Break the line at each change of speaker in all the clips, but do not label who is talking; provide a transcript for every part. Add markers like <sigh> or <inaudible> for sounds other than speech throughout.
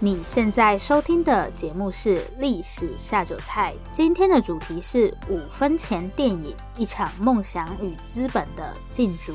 你现在收听的节目是《历史下酒菜》，今天的主题是五分钱电影，一场梦想与资本的竞逐。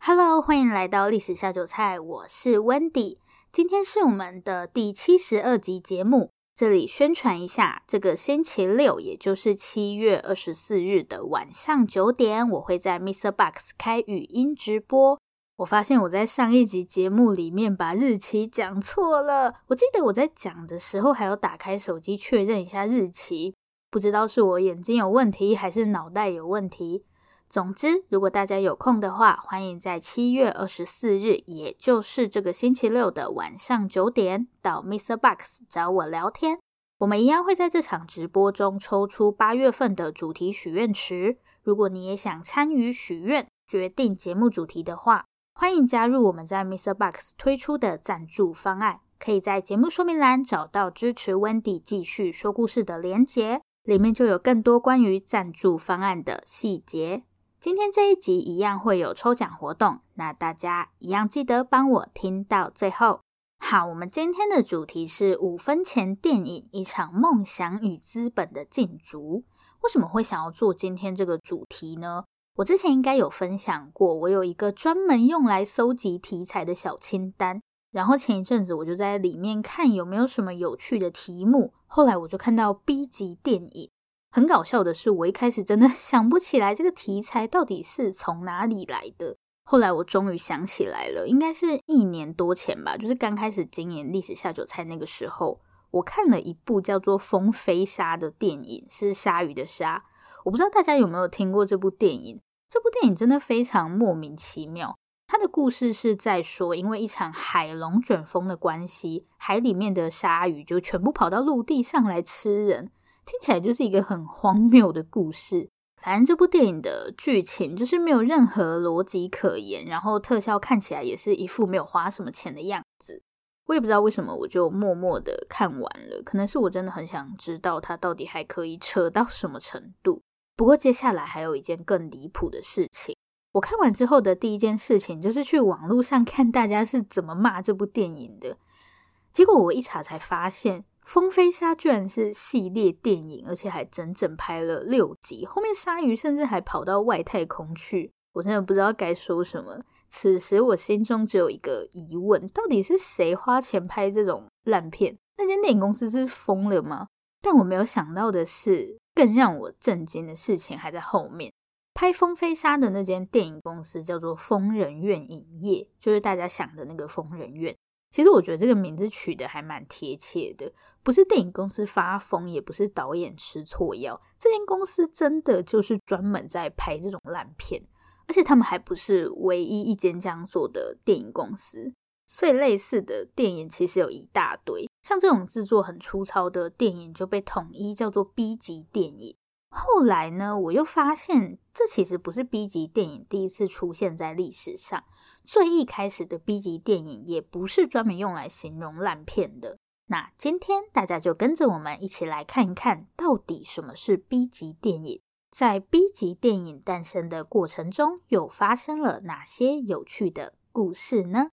Hello，欢迎来到《历史下酒菜》，我是 Wendy，今天是我们的第七十二集节目。这里宣传一下，这个星期六，也就是七月二十四日的晚上九点，我会在 Mr. Box 开语音直播。我发现我在上一集节目里面把日期讲错了。我记得我在讲的时候还要打开手机确认一下日期，不知道是我眼睛有问题还是脑袋有问题。总之，如果大家有空的话，欢迎在七月二十四日，也就是这个星期六的晚上九点，到 Mr. Box 找我聊天。我们一样会在这场直播中抽出八月份的主题许愿池。如果你也想参与许愿，决定节目主题的话，欢迎加入我们在 MixerBox 推出的赞助方案，可以在节目说明栏找到支持 Wendy 继续说故事的连结，里面就有更多关于赞助方案的细节。今天这一集一样会有抽奖活动，那大家一样记得帮我听到最后。好，我们今天的主题是五分钱电影，一场梦想与资本的竞逐。为什么会想要做今天这个主题呢？我之前应该有分享过，我有一个专门用来搜集题材的小清单，然后前一阵子我就在里面看有没有什么有趣的题目，后来我就看到 B 级电影。很搞笑的是，我一开始真的 <laughs> 想不起来这个题材到底是从哪里来的，后来我终于想起来了，应该是一年多前吧，就是刚开始经营历史下酒菜那个时候，我看了一部叫做《风飞沙》的电影，是鲨鱼的鲨。我不知道大家有没有听过这部电影？这部电影真的非常莫名其妙。它的故事是在说，因为一场海龙卷风的关系，海里面的鲨鱼就全部跑到陆地上来吃人。听起来就是一个很荒谬的故事。反正这部电影的剧情就是没有任何逻辑可言，然后特效看起来也是一副没有花什么钱的样子。我也不知道为什么，我就默默的看完了。可能是我真的很想知道它到底还可以扯到什么程度。不过接下来还有一件更离谱的事情。我看完之后的第一件事情就是去网络上看大家是怎么骂这部电影的。结果我一查才发现，《风飞沙》居然是系列电影，而且还整整拍了六集。后面鲨鱼甚至还跑到外太空去，我真的不知道该说什么。此时我心中只有一个疑问：到底是谁花钱拍这种烂片？那间电影公司是疯了吗？但我没有想到的是。更让我震惊的事情还在后面。拍《风飞沙》的那间电影公司叫做疯人院影业，就是大家想的那个疯人院。其实我觉得这个名字取得还蛮贴切的，不是电影公司发疯，也不是导演吃错药。这间公司真的就是专门在拍这种烂片，而且他们还不是唯一一间这样做的电影公司。所以类似的电影其实有一大堆，像这种制作很粗糙的电影就被统一叫做 B 级电影。后来呢，我又发现这其实不是 B 级电影第一次出现在历史上，最一开始的 B 级电影也不是专门用来形容烂片的。那今天大家就跟着我们一起来看一看到底什么是 B 级电影，在 B 级电影诞生的过程中又发生了哪些有趣的故事呢？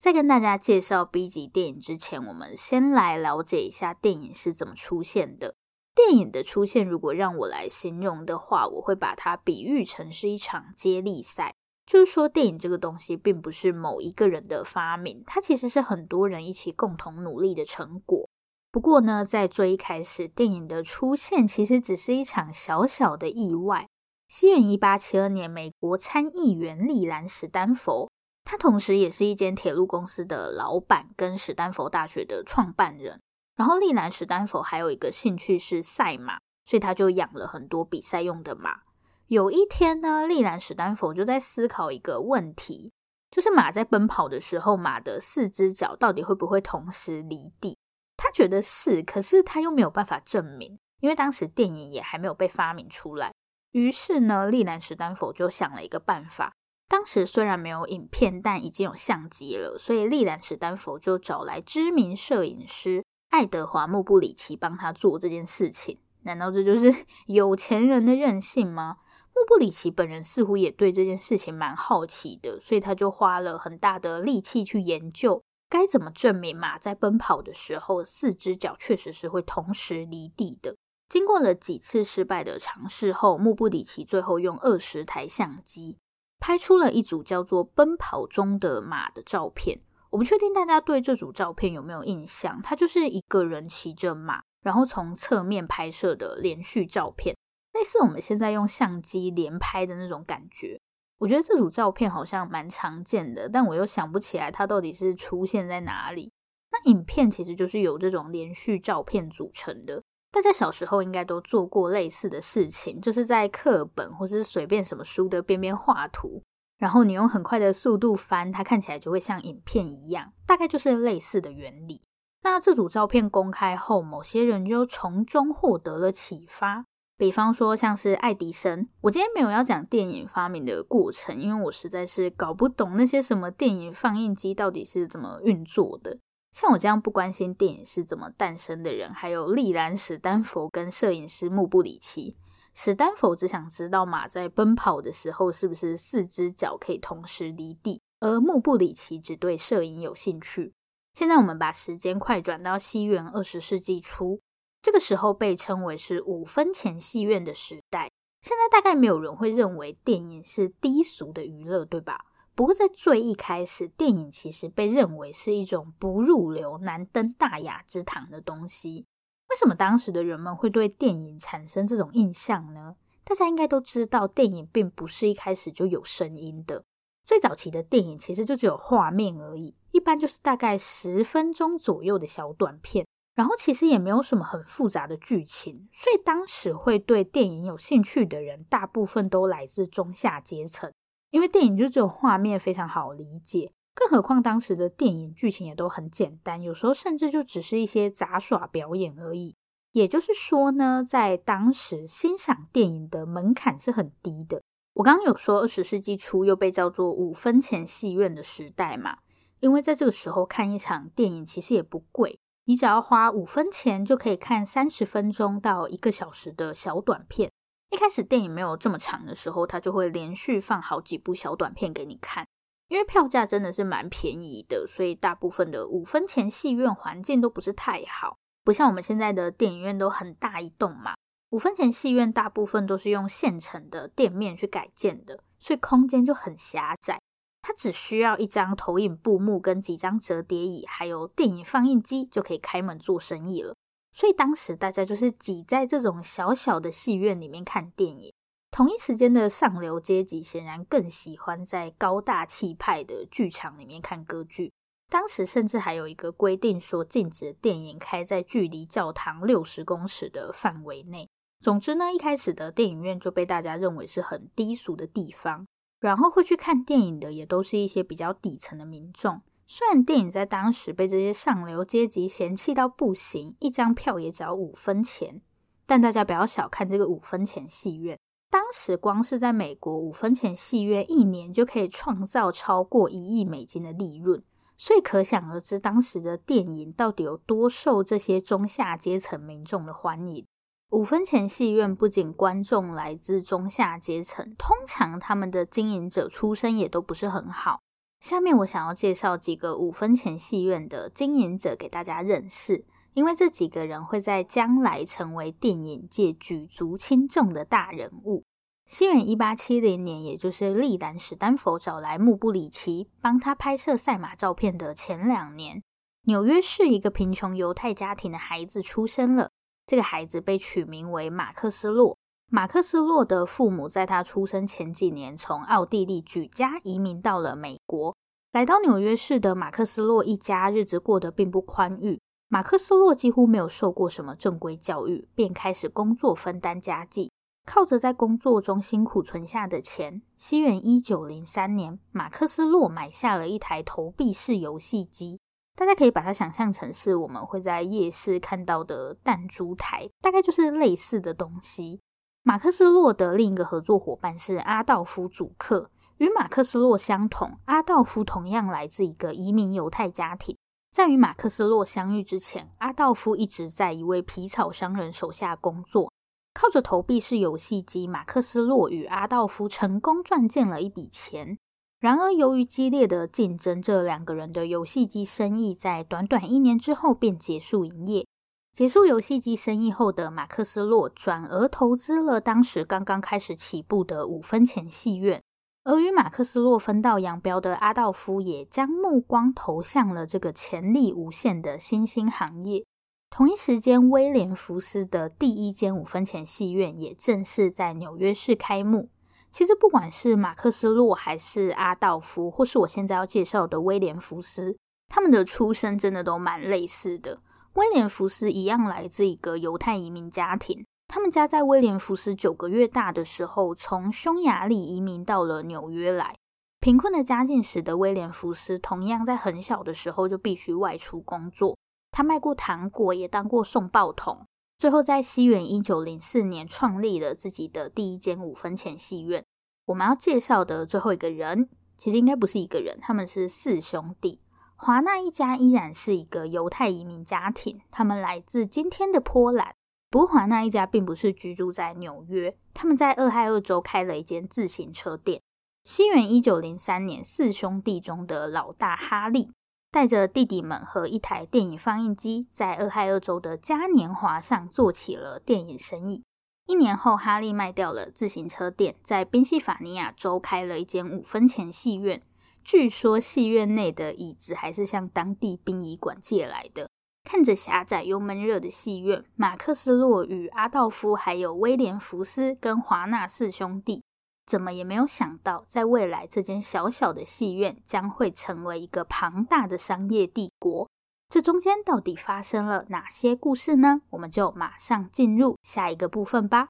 在跟大家介绍 B 级电影之前，我们先来了解一下电影是怎么出现的。电影的出现，如果让我来形容的话，我会把它比喻成是一场接力赛。就是说，电影这个东西并不是某一个人的发明，它其实是很多人一起共同努力的成果。不过呢，在最一开始，电影的出现其实只是一场小小的意外。西元一八七二年，美国参议员利兰·史丹佛。他同时也是一间铁路公司的老板，跟史丹佛大学的创办人。然后利南史丹佛还有一个兴趣是赛马，所以他就养了很多比赛用的马。有一天呢，利南史丹佛就在思考一个问题，就是马在奔跑的时候，马的四只脚到底会不会同时离地？他觉得是，可是他又没有办法证明，因为当时电影也还没有被发明出来。于是呢，利南史丹佛就想了一个办法。当时虽然没有影片，但已经有相机了，所以利兰史丹佛就找来知名摄影师爱德华穆布里奇帮他做这件事情。难道这就是 <laughs> 有钱人的任性吗？穆布里奇本人似乎也对这件事情蛮好奇的，所以他就花了很大的力气去研究该怎么证明马在奔跑的时候，四只脚确实是会同时离地的。经过了几次失败的尝试后，穆布里奇最后用二十台相机。拍出了一组叫做《奔跑中的马》的照片。我不确定大家对这组照片有没有印象，它就是一个人骑着马，然后从侧面拍摄的连续照片，类似我们现在用相机连拍的那种感觉。我觉得这组照片好像蛮常见的，但我又想不起来它到底是出现在哪里。那影片其实就是由这种连续照片组成的。大家小时候应该都做过类似的事情，就是在课本或是随便什么书的边边画图，然后你用很快的速度翻，它看起来就会像影片一样，大概就是类似的原理。那这组照片公开后，某些人就从中获得了启发，比方说像是爱迪生。我今天没有要讲电影发明的过程，因为我实在是搞不懂那些什么电影放映机到底是怎么运作的。像我这样不关心电影是怎么诞生的人，还有利兰·史丹佛跟摄影师穆布里奇。史丹佛只想知道马在奔跑的时候是不是四只脚可以同时离地，而穆布里奇只对摄影有兴趣。现在我们把时间快转到西元二十世纪初，这个时候被称为是五分钱戏院的时代。现在大概没有人会认为电影是低俗的娱乐，对吧？不过，在最一开始，电影其实被认为是一种不入流、难登大雅之堂的东西。为什么当时的人们会对电影产生这种印象呢？大家应该都知道，电影并不是一开始就有声音的。最早期的电影其实就只有画面而已，一般就是大概十分钟左右的小短片，然后其实也没有什么很复杂的剧情。所以当时会对电影有兴趣的人，大部分都来自中下阶层。因为电影就只有画面非常好理解，更何况当时的电影剧情也都很简单，有时候甚至就只是一些杂耍表演而已。也就是说呢，在当时欣赏电影的门槛是很低的。我刚刚有说二十世纪初又被叫做五分钱戏院的时代嘛，因为在这个时候看一场电影其实也不贵，你只要花五分钱就可以看三十分钟到一个小时的小短片。一开始电影没有这么长的时候，他就会连续放好几部小短片给你看。因为票价真的是蛮便宜的，所以大部分的五分钱戏院环境都不是太好，不像我们现在的电影院都很大一栋嘛。五分钱戏院大部分都是用现成的店面去改建的，所以空间就很狭窄。它只需要一张投影布幕跟几张折叠椅，还有电影放映机就可以开门做生意了。所以当时大家就是挤在这种小小的戏院里面看电影。同一时间的上流阶级显然更喜欢在高大气派的剧场里面看歌剧。当时甚至还有一个规定说，禁止电影开在距离教堂六十公尺的范围内。总之呢，一开始的电影院就被大家认为是很低俗的地方，然后会去看电影的也都是一些比较底层的民众。虽然电影在当时被这些上流阶级嫌弃到不行，一张票也只要五分钱，但大家不要小看这个五分钱戏院。当时光是在美国，五分钱戏院一年就可以创造超过一亿美金的利润，所以可想而知，当时的电影到底有多受这些中下阶层民众的欢迎。五分钱戏院不仅观众来自中下阶层，通常他们的经营者出身也都不是很好。下面我想要介绍几个五分钱戏院的经营者给大家认识，因为这几个人会在将来成为电影界举足轻重的大人物。西元一八七零年，也就是利兰史丹佛找来穆布里奇帮他拍摄赛马照片的前两年，纽约市一个贫穷犹太家庭的孩子出生了。这个孩子被取名为马克斯洛。马克斯洛的父母在他出生前几年从奥地利举家移民到了美国。来到纽约市的马克斯洛一家日子过得并不宽裕。马克斯洛几乎没有受过什么正规教育，便开始工作分担家计，靠着在工作中辛苦存下的钱。西元一九零三年，马克斯洛买下了一台投币式游戏机，大家可以把它想象成是我们会在夜市看到的弹珠台，大概就是类似的东西。马克斯洛的另一个合作伙伴是阿道夫·祖克，与马克斯洛相同，阿道夫同样来自一个移民犹太家庭。在与马克斯洛相遇之前，阿道夫一直在一位皮草商人手下工作。靠着投币式游戏机，马克斯洛与阿道夫成功赚进了一笔钱。然而，由于激烈的竞争，这两个人的游戏机生意在短短一年之后便结束营业。结束游戏机生意后的马克思洛转而投资了当时刚刚开始起步的五分钱戏院。而与马克思洛分道扬镳的阿道夫也将目光投向了这个潜力无限的新兴行业。同一时间，威廉福斯的第一间五分钱戏院也正式在纽约市开幕。其实，不管是马克思洛，还是阿道夫，或是我现在要介绍的威廉福斯，他们的出身真的都蛮类似的。威廉福斯一样来自一个犹太移民家庭。他们家在威廉福斯九个月大的时候，从匈牙利移民到了纽约来。贫困的家境使得威廉福斯同样在很小的时候就必须外出工作。他卖过糖果，也当过送报童。最后在西元一九零四年创立了自己的第一间五分钱戏院。我们要介绍的最后一个人，其实应该不是一个人，他们是四兄弟。华纳一家依然是一个犹太移民家庭，他们来自今天的波兰。不过，华纳一家并不是居住在纽约，他们在俄亥俄州开了一间自行车店。西元一九零三年，四兄弟中的老大哈利带着弟弟们和一台电影放映机，在俄亥俄州的嘉年华上做起了电影生意。一年后，哈利卖掉了自行车店，在宾夕法尼亚州开了一间五分钱戏院。据说，戏院内的椅子还是向当地殡仪馆借来的。看着狭窄又闷热的戏院，马克斯洛与阿道夫还有威廉福斯跟华纳四兄弟，怎么也没有想到，在未来这间小小的戏院将会成为一个庞大的商业帝国。这中间到底发生了哪些故事呢？我们就马上进入下一个部分吧。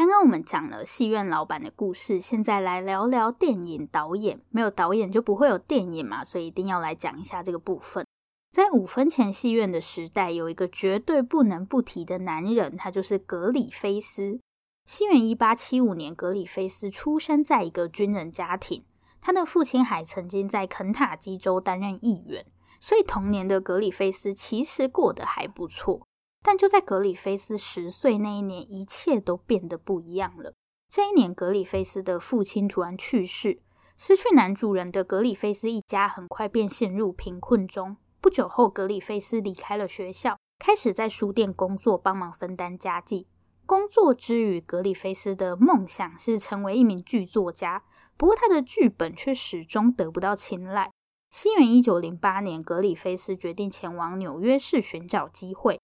刚刚我们讲了戏院老板的故事，现在来聊聊电影导演。没有导演就不会有电影嘛，所以一定要来讲一下这个部分。在五分钱戏院的时代，有一个绝对不能不提的男人，他就是格里菲斯。西元一八七五年，格里菲斯出生在一个军人家庭，他的父亲还曾经在肯塔基州担任议员，所以童年的格里菲斯其实过得还不错。但就在格里菲斯十岁那一年，一切都变得不一样了。这一年，格里菲斯的父亲突然去世，失去男主人的格里菲斯一家很快便陷入贫困中。不久后，格里菲斯离开了学校，开始在书店工作，帮忙分担家计。工作之余，格里菲斯的梦想是成为一名剧作家，不过他的剧本却始终得不到青睐。西元一九零八年，格里菲斯决定前往纽约市寻找机会。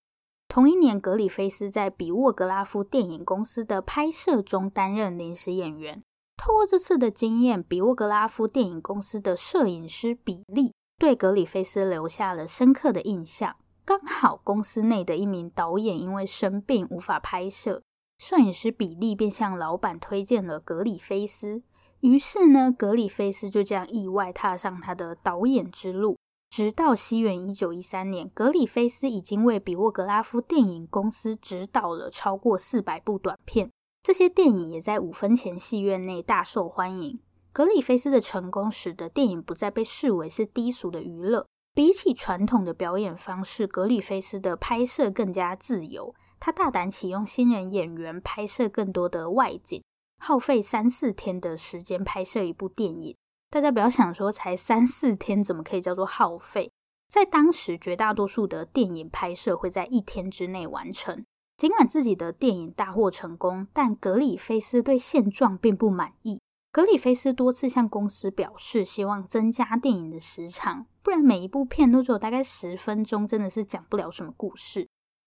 同一年，格里菲斯在比沃格拉夫电影公司的拍摄中担任临时演员。透过这次的经验，比沃格拉夫电影公司的摄影师比利。对格里菲斯留下了深刻的印象。刚好公司内的一名导演因为生病无法拍摄，摄影师比利便向老板推荐了格里菲斯。于是呢，格里菲斯就这样意外踏上他的导演之路。直到西元一九一三年，格里菲斯已经为比沃格拉夫电影公司指导了超过四百部短片，这些电影也在五分钱戏院内大受欢迎。格里菲斯的成功使得电影不再被视为是低俗的娱乐。比起传统的表演方式，格里菲斯的拍摄更加自由。他大胆启用新人演员，拍摄更多的外景，耗费三四天的时间拍摄一部电影。大家不要想说才三四天，怎么可以叫做耗费？在当时，绝大多数的电影拍摄会在一天之内完成。尽管自己的电影大获成功，但格里菲斯对现状并不满意。格里菲斯多次向公司表示，希望增加电影的时长，不然每一部片都只有大概十分钟，真的是讲不了什么故事。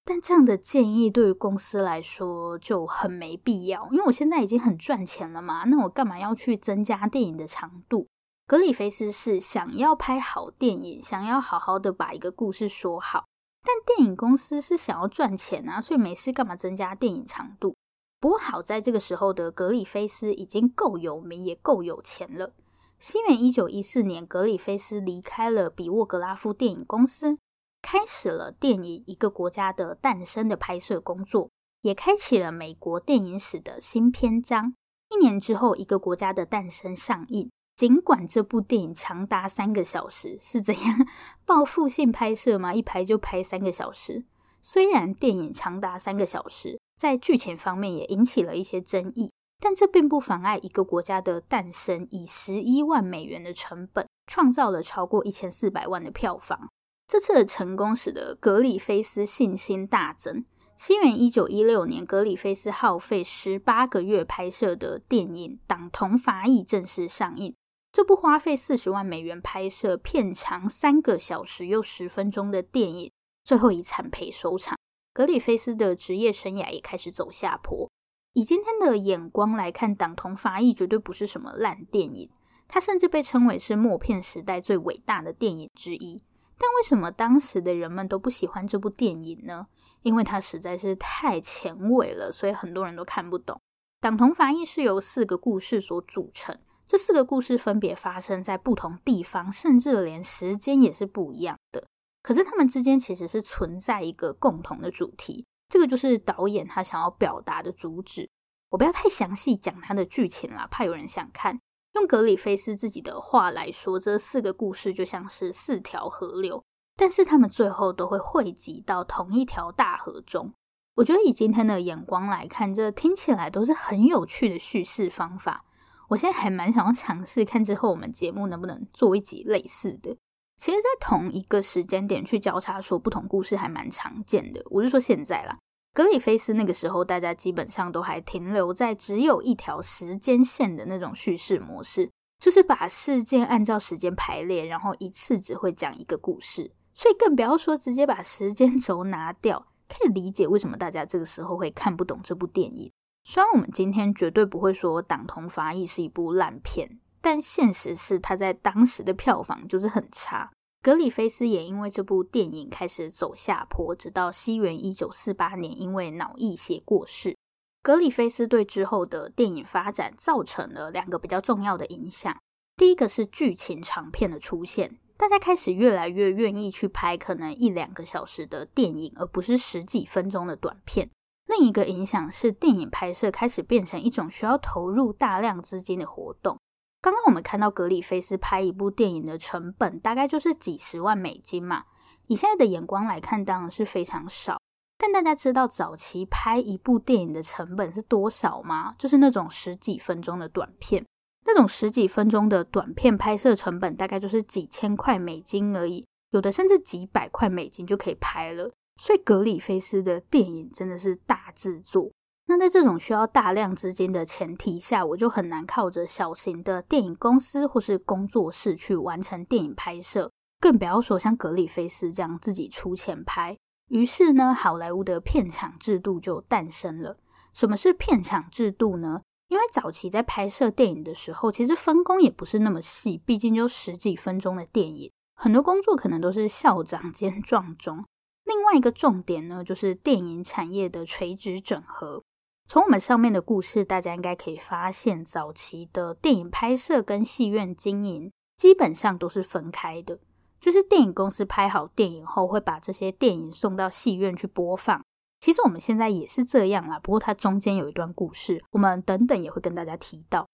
但这样的建议对于公司来说就很没必要，因为我现在已经很赚钱了嘛，那我干嘛要去增加电影的长度？格里菲斯是想要拍好电影，想要好好的把一个故事说好，但电影公司是想要赚钱啊，所以没事干嘛增加电影长度？不过好在这个时候的格里菲斯已经够有名，也够有钱了。西元一九一四年，格里菲斯离开了比沃格拉夫电影公司，开始了电影《一个国家的诞生》的拍摄工作，也开启了美国电影史的新篇章。一年之后，《一个国家的诞生》上映。尽管这部电影长达三个小时，是怎样报复性拍摄吗？一拍就拍三个小时。虽然电影长达三个小时，在剧情方面也引起了一些争议，但这并不妨碍一个国家的诞生以十一万美元的成本，创造了超过一千四百万的票房。这次的成功使得格里菲斯信心大增。西元一九一六年，格里菲斯耗费十八个月拍摄的电影《党同伐异》正式上映。这部花费四十万美元拍摄、片长三个小时又十分钟的电影，最后以惨赔收场。格里菲斯的职业生涯也开始走下坡。以今天的眼光来看，《党同伐异》绝对不是什么烂电影，它甚至被称为是默片时代最伟大的电影之一。但为什么当时的人们都不喜欢这部电影呢？因为它实在是太前卫了，所以很多人都看不懂。《党同伐异》是由四个故事所组成。这四个故事分别发生在不同地方，甚至连时间也是不一样的。可是他们之间其实是存在一个共同的主题，这个就是导演他想要表达的主旨。我不要太详细讲他的剧情啦，怕有人想看。用格里菲斯自己的话来说，这四个故事就像是四条河流，但是他们最后都会汇集到同一条大河中。我觉得以今天的眼光来看，这听起来都是很有趣的叙事方法。我现在还蛮想要尝试看之后我们节目能不能做一集类似的。其实，在同一个时间点去交叉说不同故事还蛮常见的。我是说现在啦，格里菲斯那个时候，大家基本上都还停留在只有一条时间线的那种叙事模式，就是把事件按照时间排列，然后一次只会讲一个故事。所以更不要说直接把时间轴拿掉，可以理解为什么大家这个时候会看不懂这部电影。虽然我们今天绝对不会说《党同伐异》是一部烂片，但现实是它在当时的票房就是很差。格里菲斯也因为这部电影开始走下坡，直到西元一九四八年因为脑溢血过世。格里菲斯对之后的电影发展造成了两个比较重要的影响。第一个是剧情长片的出现，大家开始越来越愿意去拍可能一两个小时的电影，而不是十几分钟的短片。另一个影响是，电影拍摄开始变成一种需要投入大量资金的活动。刚刚我们看到格里菲斯拍一部电影的成本大概就是几十万美金嘛，以现在的眼光来看，当然是非常少。但大家知道早期拍一部电影的成本是多少吗？就是那种十几分钟的短片，那种十几分钟的短片拍摄成本大概就是几千块美金而已，有的甚至几百块美金就可以拍了。所以格里菲斯的电影真的是大制作。那在这种需要大量资金的前提下，我就很难靠着小型的电影公司或是工作室去完成电影拍摄，更不要说像格里菲斯这样自己出钱拍。于是呢，好莱坞的片场制度就诞生了。什么是片场制度呢？因为早期在拍摄电影的时候，其实分工也不是那么细，毕竟就十几分钟的电影，很多工作可能都是校长兼 <laughs> 撞钟。另外一个重点呢，就是电影产业的垂直整合。从我们上面的故事，大家应该可以发现，早期的电影拍摄跟戏院经营基本上都是分开的。就是电影公司拍好电影后，会把这些电影送到戏院去播放。其实我们现在也是这样啦，不过它中间有一段故事，我们等等也会跟大家提到。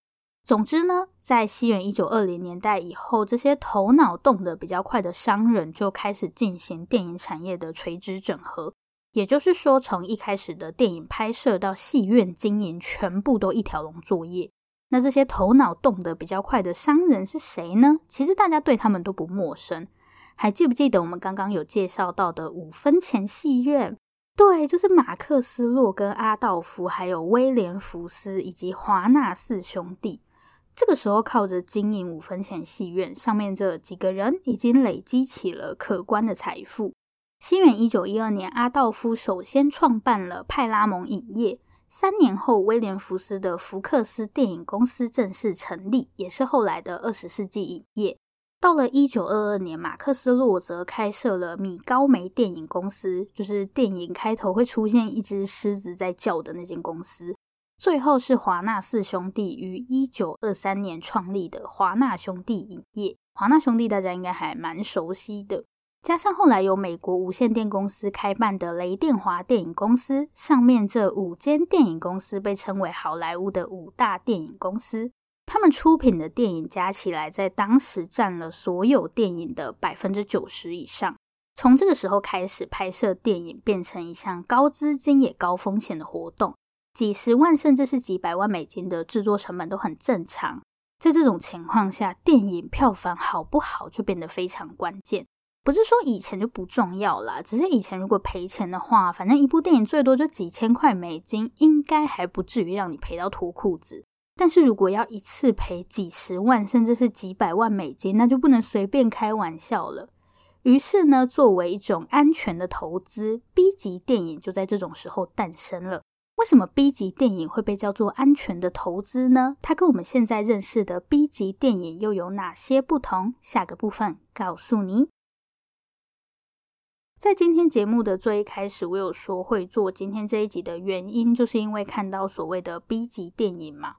总之呢，在西元一九二零年代以后，这些头脑动得比较快的商人就开始进行电影产业的垂直整合。也就是说，从一开始的电影拍摄到戏院经营，全部都一条龙作业。那这些头脑动得比较快的商人是谁呢？其实大家对他们都不陌生。还记不记得我们刚刚有介绍到的五分钱戏院？对，就是马克斯洛跟阿道夫，还有威廉福斯以及华纳四兄弟。这个时候，靠着经营五分钱戏院，上面这几个人已经累积起了可观的财富。西元一九一二年，阿道夫首先创办了派拉蒙影业，三年后，威廉福斯的福克斯电影公司正式成立，也是后来的二十世纪影业。到了一九二二年，马克斯洛则开设了米高梅电影公司，就是电影开头会出现一只狮子在叫的那间公司。最后是华纳四兄弟于一九二三年创立的华纳兄弟影业。华纳兄弟大家应该还蛮熟悉的，加上后来由美国无线电公司开办的雷电华电影公司，上面这五间电影公司被称为好莱坞的五大电影公司。他们出品的电影加起来，在当时占了所有电影的百分之九十以上。从这个时候开始，拍摄电影变成一项高资金也高风险的活动，几十万甚至是几百万美金的制作成本都很正常。在这种情况下，电影票房好不好就变得非常关键。不是说以前就不重要啦，只是以前如果赔钱的话，反正一部电影最多就几千块美金，应该还不至于让你赔到脱裤子。但是如果要一次赔几十万甚至是几百万美金，那就不能随便开玩笑了。于是呢，作为一种安全的投资，B 级电影就在这种时候诞生了。为什么 B 级电影会被叫做安全的投资呢？它跟我们现在认识的 B 级电影又有哪些不同？下个部分告诉你。在今天节目的最一开始，我有说会做今天这一集的原因，就是因为看到所谓的 B 级电影嘛。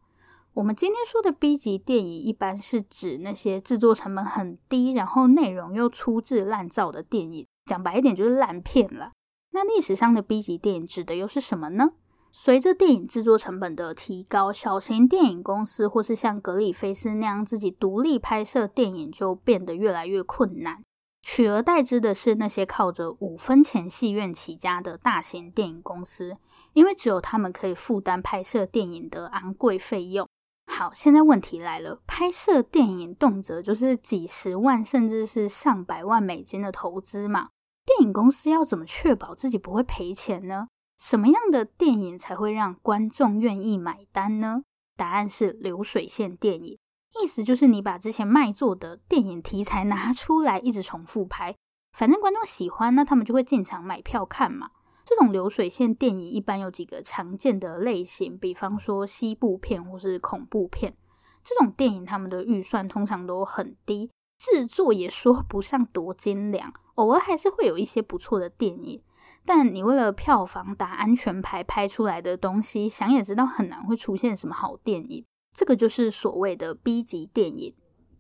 我们今天说的 B 级电影，一般是指那些制作成本很低，然后内容又粗制滥造的电影。讲白一点，就是烂片了。那历史上的 B 级电影指的又是什么呢？随着电影制作成本的提高，小型电影公司或是像格里菲斯那样自己独立拍摄电影就变得越来越困难，取而代之的是那些靠着五分钱戏院起家的大型电影公司，因为只有他们可以负担拍摄电影的昂贵费用。好，现在问题来了，拍摄电影动辄就是几十万甚至是上百万美金的投资嘛，电影公司要怎么确保自己不会赔钱呢？什么样的电影才会让观众愿意买单呢？答案是流水线电影，意思就是你把之前卖座的电影题材拿出来，一直重复拍，反正观众喜欢，那他们就会进场买票看嘛。这种流水线电影一般有几个常见的类型，比方说西部片或是恐怖片。这种电影他们的预算通常都很低，制作也说不上多精良，偶尔还是会有一些不错的电影。但你为了票房打安全牌拍出来的东西，想也知道很难会出现什么好电影。这个就是所谓的 B 级电影。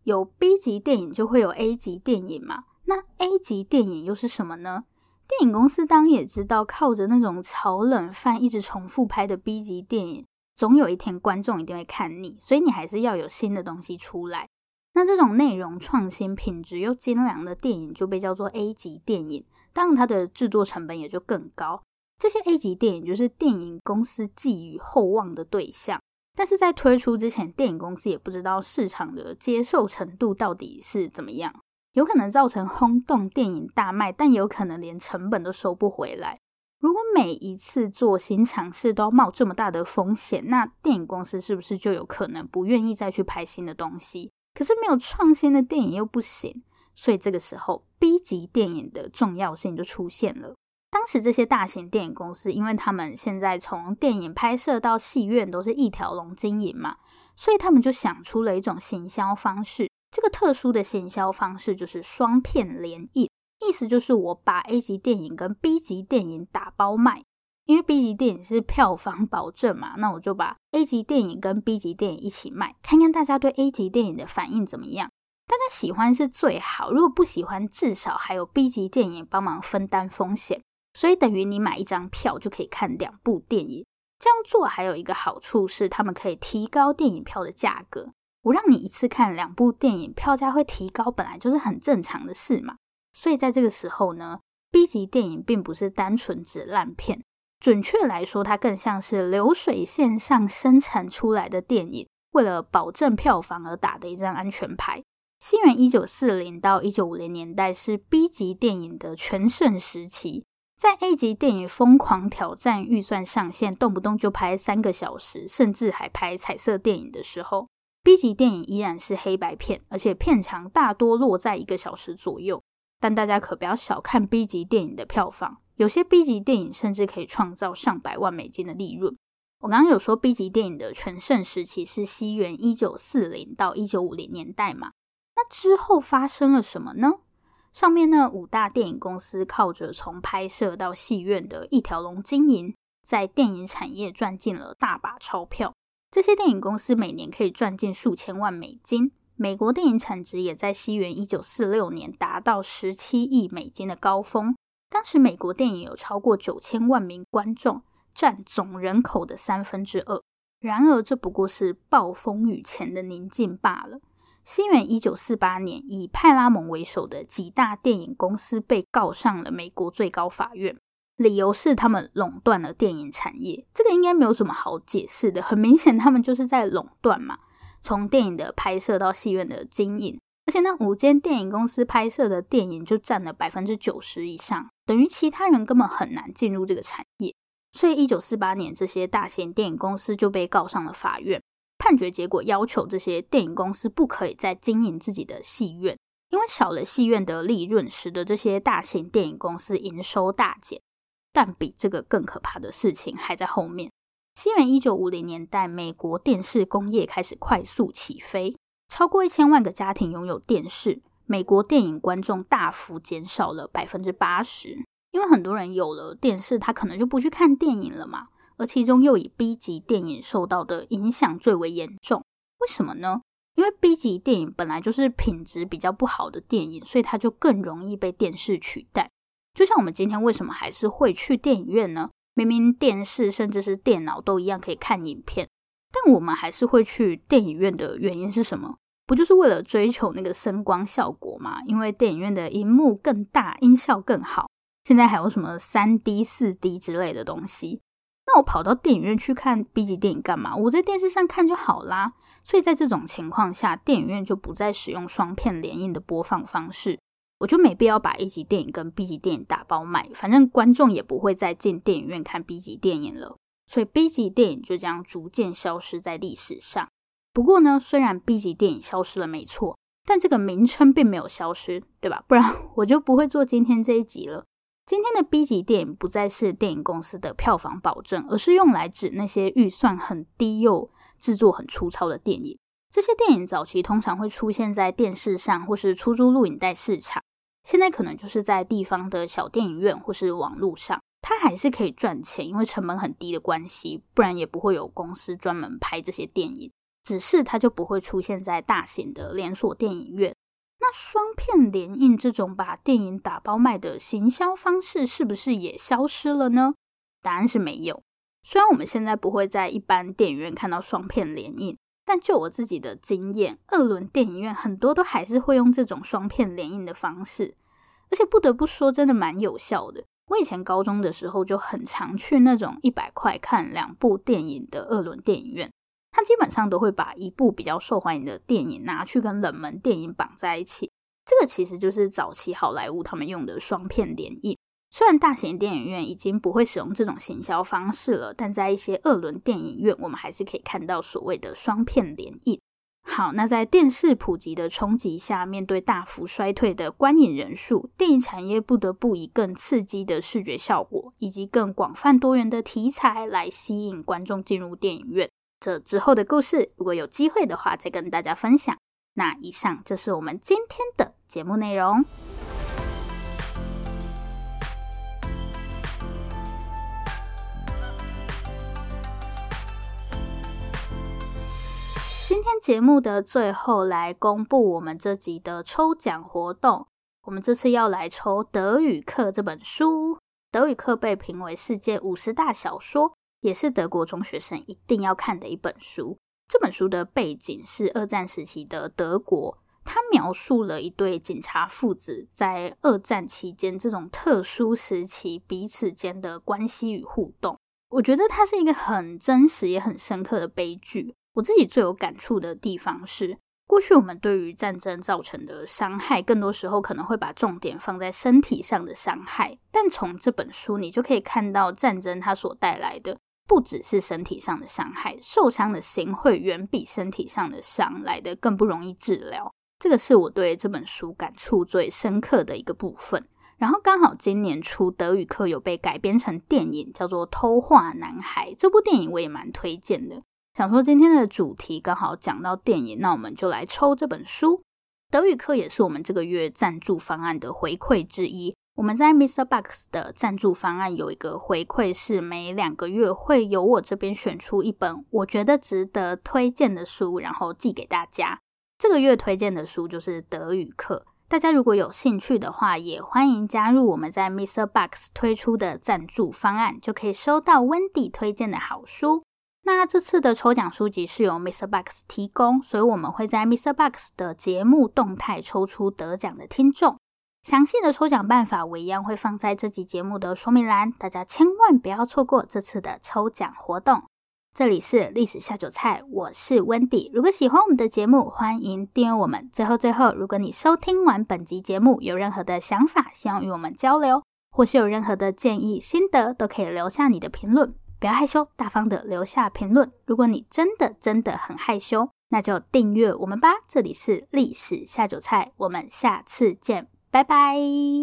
有 B 级电影就会有 A 级电影嘛？那 A 级电影又是什么呢？电影公司当然也知道，靠着那种炒冷饭一直重复拍的 B 级电影，总有一天观众一定会看腻，所以你还是要有新的东西出来。那这种内容创新、品质又精良的电影就被叫做 A 级电影。当然，它的制作成本也就更高。这些 A 级电影就是电影公司寄予厚望的对象，但是在推出之前，电影公司也不知道市场的接受程度到底是怎么样，有可能造成轰动，电影大卖，但有可能连成本都收不回来。如果每一次做新尝试都要冒这么大的风险，那电影公司是不是就有可能不愿意再去拍新的东西？可是没有创新的电影又不行。所以这个时候，B 级电影的重要性就出现了。当时这些大型电影公司，因为他们现在从电影拍摄到戏院都是一条龙经营嘛，所以他们就想出了一种行销方式。这个特殊的行销方式就是双片联映，意思就是我把 A 级电影跟 B 级电影打包卖，因为 B 级电影是票房保证嘛，那我就把 A 级电影跟 B 级电影一起卖，看看大家对 A 级电影的反应怎么样。大家喜欢是最好，如果不喜欢，至少还有 B 级电影帮忙分担风险。所以等于你买一张票就可以看两部电影。这样做还有一个好处是，他们可以提高电影票的价格。我让你一次看两部电影，票价会提高，本来就是很正常的事嘛。所以在这个时候呢，B 级电影并不是单纯指烂片，准确来说，它更像是流水线上生产出来的电影，为了保证票房而打的一张安全牌。西元一九四零到一九五零年代是 B 级电影的全盛时期，在 A 级电影疯狂挑战预算上限，动不动就拍三个小时，甚至还拍彩色电影的时候，B 级电影依然是黑白片，而且片长大多落在一个小时左右。但大家可不要小看 B 级电影的票房，有些 B 级电影甚至可以创造上百万美金的利润。我刚刚有说 B 级电影的全盛时期是西元一九四零到一九五零年代嘛？那之后发生了什么呢？上面呢五大电影公司靠着从拍摄到戏院的一条龙经营，在电影产业赚进了大把钞票。这些电影公司每年可以赚进数千万美金。美国电影产值也在西元一九四六年达到十七亿美金的高峰。当时美国电影有超过九千万名观众，占总人口的三分之二。然而，这不过是暴风雨前的宁静罢了。西元一九四八年，以派拉蒙为首的几大电影公司被告上了美国最高法院，理由是他们垄断了电影产业。这个应该没有什么好解释的，很明显他们就是在垄断嘛。从电影的拍摄到戏院的经营，而且那五间电影公司拍摄的电影就占了百分之九十以上，等于其他人根本很难进入这个产业。所以一九四八年，这些大型电影公司就被告上了法院。判决结果要求这些电影公司不可以再经营自己的戏院，因为少了戏院的利润，使得这些大型电影公司营收大减。但比这个更可怕的事情还在后面。西元一九五零年代，美国电视工业开始快速起飞，超过一千万个家庭拥有电视，美国电影观众大幅减少了百分之八十，因为很多人有了电视，他可能就不去看电影了嘛。而其中又以 B 级电影受到的影响最为严重，为什么呢？因为 B 级电影本来就是品质比较不好的电影，所以它就更容易被电视取代。就像我们今天为什么还是会去电影院呢？明明电视甚至是电脑都一样可以看影片，但我们还是会去电影院的原因是什么？不就是为了追求那个声光效果吗？因为电影院的荧幕更大，音效更好。现在还有什么 3D、4D 之类的东西。我跑到电影院去看 B 级电影干嘛？我在电视上看就好啦。所以在这种情况下，电影院就不再使用双片联映的播放方式，我就没必要把 A 级电影跟 B 级电影打包卖，反正观众也不会再进电影院看 B 级电影了。所以 B 级电影就这样逐渐消失在历史上。不过呢，虽然 B 级电影消失了没错，但这个名称并没有消失，对吧？不然 <laughs> 我就不会做今天这一集了。今天的 B 级电影不再是电影公司的票房保证，而是用来指那些预算很低又制作很粗糙的电影。这些电影早期通常会出现在电视上或是出租录影带市场，现在可能就是在地方的小电影院或是网络上。它还是可以赚钱，因为成本很低的关系，不然也不会有公司专门拍这些电影。只是它就不会出现在大型的连锁电影院。那双片联映这种把电影打包卖的行销方式，是不是也消失了呢？答案是没有。虽然我们现在不会在一般电影院看到双片联映，但就我自己的经验，二轮电影院很多都还是会用这种双片联映的方式，而且不得不说，真的蛮有效的。我以前高中的时候就很常去那种一百块看两部电影的二轮电影院。他基本上都会把一部比较受欢迎的电影拿去跟冷门电影绑在一起，这个其实就是早期好莱坞他们用的双片联映。虽然大型电影院已经不会使用这种行销方式了，但在一些二轮电影院，我们还是可以看到所谓的双片联映。好，那在电视普及的冲击下，面对大幅衰退的观影人数，电影产业不得不以更刺激的视觉效果以及更广泛多元的题材来吸引观众进入电影院。这之后的故事，如果有机会的话，再跟大家分享。那以上就是我们今天的节目内容。今天节目的最后，来公布我们这集的抽奖活动。我们这次要来抽《德语课》这本书，《德语课》被评为世界五十大小说。也是德国中学生一定要看的一本书。这本书的背景是二战时期的德国，它描述了一对警察父子在二战期间这种特殊时期彼此间的关系与互动。我觉得它是一个很真实也很深刻的悲剧。我自己最有感触的地方是，过去我们对于战争造成的伤害，更多时候可能会把重点放在身体上的伤害，但从这本书你就可以看到战争它所带来的。不只是身体上的伤害，受伤的心会远比身体上的伤来得更不容易治疗。这个是我对这本书感触最深刻的一个部分。然后刚好今年初德语课有被改编成电影，叫做《偷画男孩》。这部电影我也蛮推荐的。想说今天的主题刚好讲到电影，那我们就来抽这本书。德语课也是我们这个月赞助方案的回馈之一。我们在 MixerBox 的赞助方案有一个回馈，是每两个月会由我这边选出一本我觉得值得推荐的书，然后寄给大家。这个月推荐的书就是德语课。大家如果有兴趣的话，也欢迎加入我们在 MixerBox 推出的赞助方案，就可以收到 Wendy 推荐的好书。那这次的抽奖书籍是由 MixerBox 提供，所以我们会在 MixerBox 的节目动态抽出得奖的听众。详细的抽奖办法我一样会放在这集节目的说明栏，大家千万不要错过这次的抽奖活动。这里是历史下酒菜，我是 Wendy。如果喜欢我们的节目，欢迎订阅我们。最后最后，如果你收听完本集节目有任何的想法，希望与我们交流，或是有任何的建议心得，都可以留下你的评论。不要害羞，大方的留下评论。如果你真的真的很害羞，那就订阅我们吧。这里是历史下酒菜，我们下次见，拜拜。